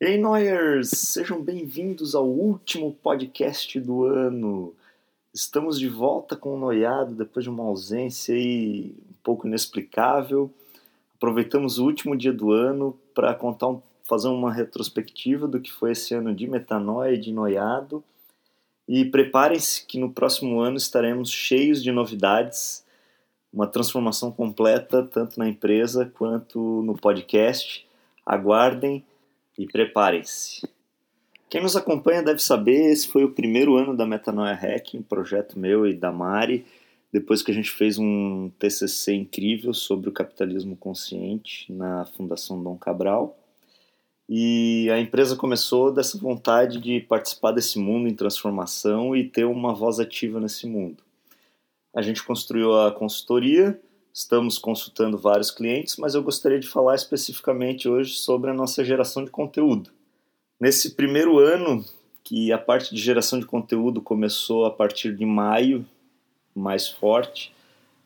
Ei, Noyers! Sejam bem-vindos ao último podcast do ano. Estamos de volta com o Noiado depois de uma ausência aí um pouco inexplicável. Aproveitamos o último dia do ano para contar fazer uma retrospectiva do que foi esse ano de metanoia e de noiado. E preparem-se que no próximo ano estaremos cheios de novidades, uma transformação completa tanto na empresa quanto no podcast. Aguardem e preparem-se. Quem nos acompanha deve saber, esse foi o primeiro ano da Metanoia Hacking, projeto meu e da Mari, depois que a gente fez um TCC incrível sobre o capitalismo consciente na Fundação Dom Cabral. E a empresa começou dessa vontade de participar desse mundo em transformação e ter uma voz ativa nesse mundo. A gente construiu a consultoria, Estamos consultando vários clientes, mas eu gostaria de falar especificamente hoje sobre a nossa geração de conteúdo. Nesse primeiro ano, que a parte de geração de conteúdo começou a partir de maio, mais forte,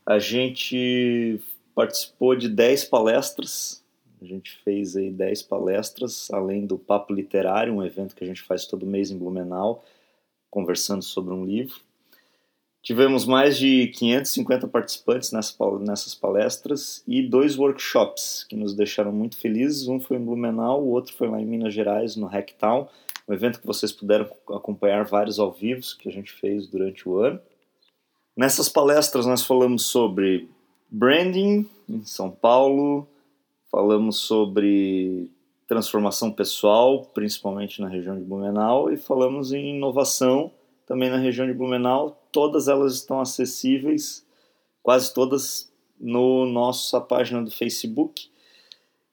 a gente participou de 10 palestras. A gente fez aí 10 palestras, além do Papo Literário, um evento que a gente faz todo mês em Blumenau, conversando sobre um livro. Tivemos mais de 550 participantes nessas palestras e dois workshops que nos deixaram muito felizes. Um foi em Blumenau, o outro foi lá em Minas Gerais, no Hacktown, um evento que vocês puderam acompanhar vários ao vivo que a gente fez durante o ano. Nessas palestras nós falamos sobre branding em São Paulo, falamos sobre transformação pessoal, principalmente na região de Blumenau, e falamos em inovação também na região de Blumenau. Todas elas estão acessíveis, quase todas no nossa página do Facebook.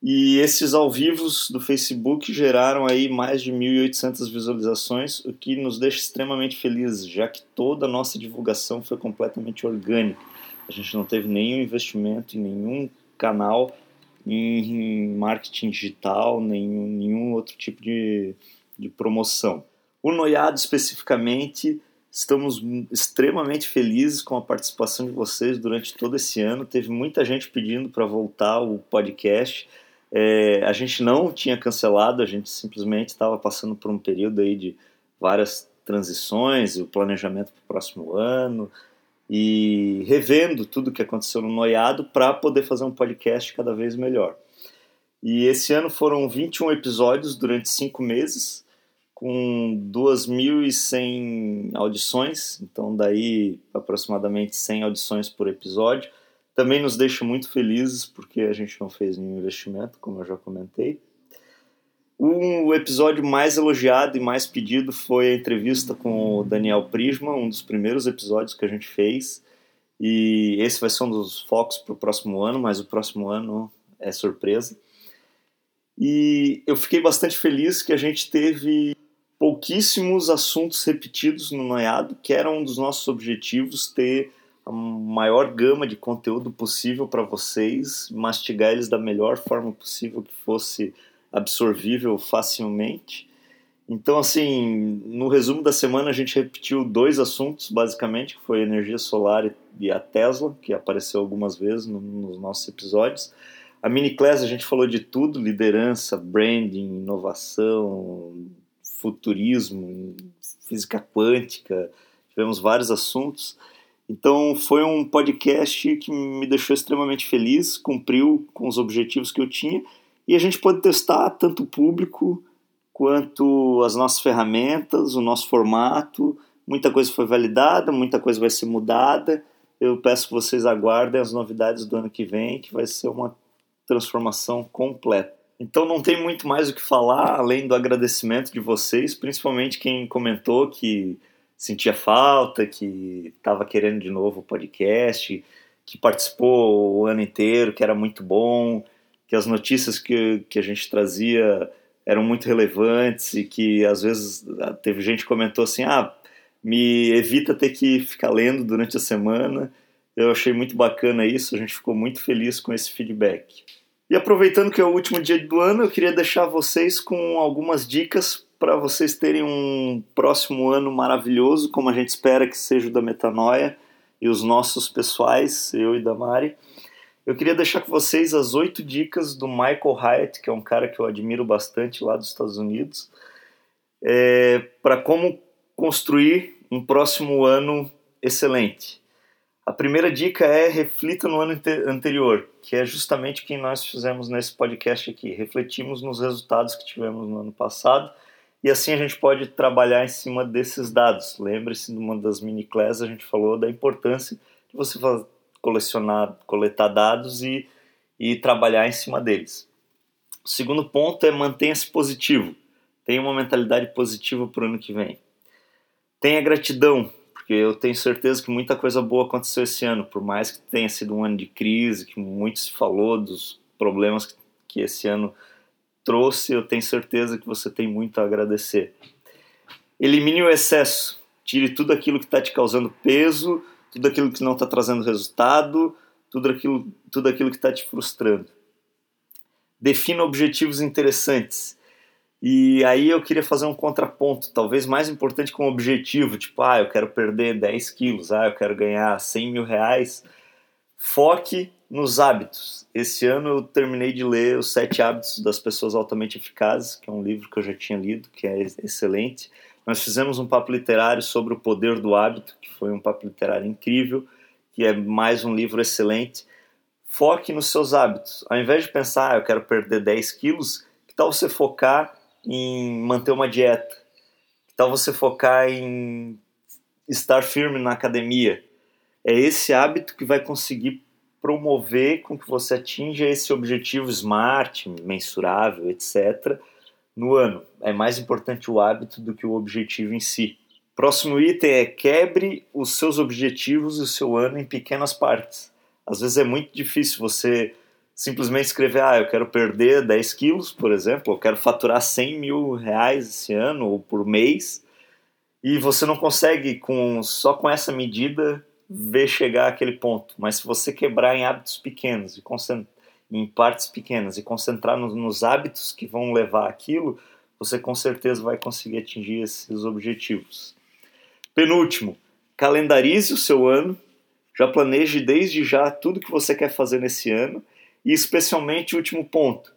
E esses ao vivos do Facebook geraram aí mais de 1.800 visualizações, o que nos deixa extremamente felizes, já que toda a nossa divulgação foi completamente orgânica. A gente não teve nenhum investimento em nenhum canal, em marketing digital, nenhum, nenhum outro tipo de, de promoção. O Noiado especificamente, estamos extremamente felizes com a participação de vocês durante todo esse ano. Teve muita gente pedindo para voltar o podcast. É, a gente não tinha cancelado, a gente simplesmente estava passando por um período aí de várias transições e o planejamento para o próximo ano e revendo tudo que aconteceu no Noiado para poder fazer um podcast cada vez melhor. E esse ano foram 21 episódios durante cinco meses com 2.100 audições, então daí aproximadamente 100 audições por episódio. Também nos deixa muito felizes porque a gente não fez nenhum investimento, como eu já comentei. O episódio mais elogiado e mais pedido foi a entrevista com o Daniel Prisma, um dos primeiros episódios que a gente fez. E esse vai ser um dos focos para o próximo ano, mas o próximo ano é surpresa. E eu fiquei bastante feliz que a gente teve pouquíssimos assuntos repetidos no Noiado, que era um dos nossos objetivos, ter a maior gama de conteúdo possível para vocês, mastigar eles da melhor forma possível que fosse absorvível facilmente. Então, assim, no resumo da semana a gente repetiu dois assuntos, basicamente, que foi energia solar e a Tesla, que apareceu algumas vezes no, nos nossos episódios. A mini class a gente falou de tudo, liderança, branding, inovação, futurismo, física quântica, tivemos vários assuntos. Então foi um podcast que me deixou extremamente feliz, cumpriu com os objetivos que eu tinha e a gente pode testar tanto o público quanto as nossas ferramentas, o nosso formato. Muita coisa foi validada, muita coisa vai ser mudada. Eu peço que vocês aguardem as novidades do ano que vem, que vai ser uma transformação completa. Então não tem muito mais o que falar além do agradecimento de vocês, principalmente quem comentou que sentia falta, que estava querendo de novo o podcast, que participou o ano inteiro, que era muito bom, que as notícias que, que a gente trazia eram muito relevantes e que às vezes teve gente que comentou assim: ah, me evita ter que ficar lendo durante a semana. Eu achei muito bacana isso, a gente ficou muito feliz com esse feedback. E aproveitando que é o último dia do ano, eu queria deixar vocês com algumas dicas para vocês terem um próximo ano maravilhoso, como a gente espera que seja o da Metanoia e os nossos pessoais, eu e da Mari. eu queria deixar com vocês as oito dicas do Michael Hyatt, que é um cara que eu admiro bastante lá dos Estados Unidos, é, para como construir um próximo ano excelente. A primeira dica é reflita no ano anterior, que é justamente o que nós fizemos nesse podcast aqui. Refletimos nos resultados que tivemos no ano passado e assim a gente pode trabalhar em cima desses dados. Lembre-se, numa das mini classes a gente falou da importância de você colecionar, coletar dados e, e trabalhar em cima deles. O segundo ponto é mantenha-se positivo. Tenha uma mentalidade positiva para o ano que vem. Tenha gratidão, porque eu tenho certeza que muita coisa boa aconteceu esse ano, por mais que tenha sido um ano de crise, que muito se falou dos problemas que esse ano trouxe, eu tenho certeza que você tem muito a agradecer. Elimine o excesso, tire tudo aquilo que está te causando peso, tudo aquilo que não está trazendo resultado, tudo aquilo, tudo aquilo que está te frustrando. Defina objetivos interessantes. E aí eu queria fazer um contraponto, talvez mais importante com um objetivo, tipo, ah, eu quero perder 10 quilos, ah, eu quero ganhar 100 mil reais. Foque nos hábitos. Esse ano eu terminei de ler Os Sete Hábitos das Pessoas Altamente Eficazes, que é um livro que eu já tinha lido, que é excelente. Nós fizemos um papo literário sobre o poder do hábito, que foi um papo literário incrível, que é mais um livro excelente. Foque nos seus hábitos. Ao invés de pensar, ah, eu quero perder 10 quilos, que tal você focar em manter uma dieta? Que tal você focar em estar firme na academia? É esse hábito que vai conseguir promover com que você atinja esse objetivo smart, mensurável, etc., no ano. É mais importante o hábito do que o objetivo em si. Próximo item é quebre os seus objetivos e o seu ano em pequenas partes. Às vezes é muito difícil você simplesmente escrever, ah, eu quero perder 10 quilos, por exemplo, eu quero faturar 100 mil reais esse ano ou por mês, e você não consegue com só com essa medida ver chegar àquele ponto. Mas se você quebrar em hábitos pequenos e em partes pequenas e concentrar nos, nos hábitos que vão levar aquilo, você com certeza vai conseguir atingir esses objetivos. Penúltimo, calendarize o seu ano, já planeje desde já tudo que você quer fazer nesse ano e especialmente o último ponto,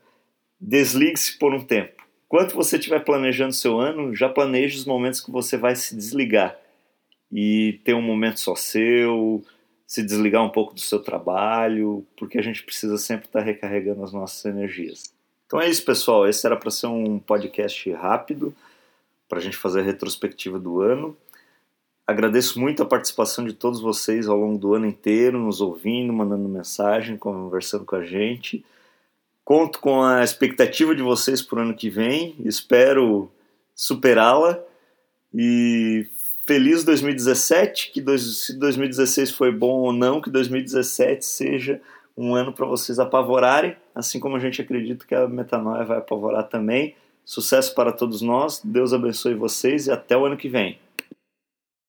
desligue-se por um tempo. Enquanto você estiver planejando seu ano, já planeje os momentos que você vai se desligar e ter um momento só seu, se desligar um pouco do seu trabalho, porque a gente precisa sempre estar recarregando as nossas energias. Então é isso, pessoal. Esse era para ser um podcast rápido, para a gente fazer a retrospectiva do ano. Agradeço muito a participação de todos vocês ao longo do ano inteiro, nos ouvindo, mandando mensagem, conversando com a gente. Conto com a expectativa de vocês para o ano que vem, espero superá-la e feliz 2017, que dois, se 2016 foi bom ou não, que 2017 seja um ano para vocês apavorarem, assim como a gente acredita que a metanoia vai apavorar também. Sucesso para todos nós, Deus abençoe vocês e até o ano que vem.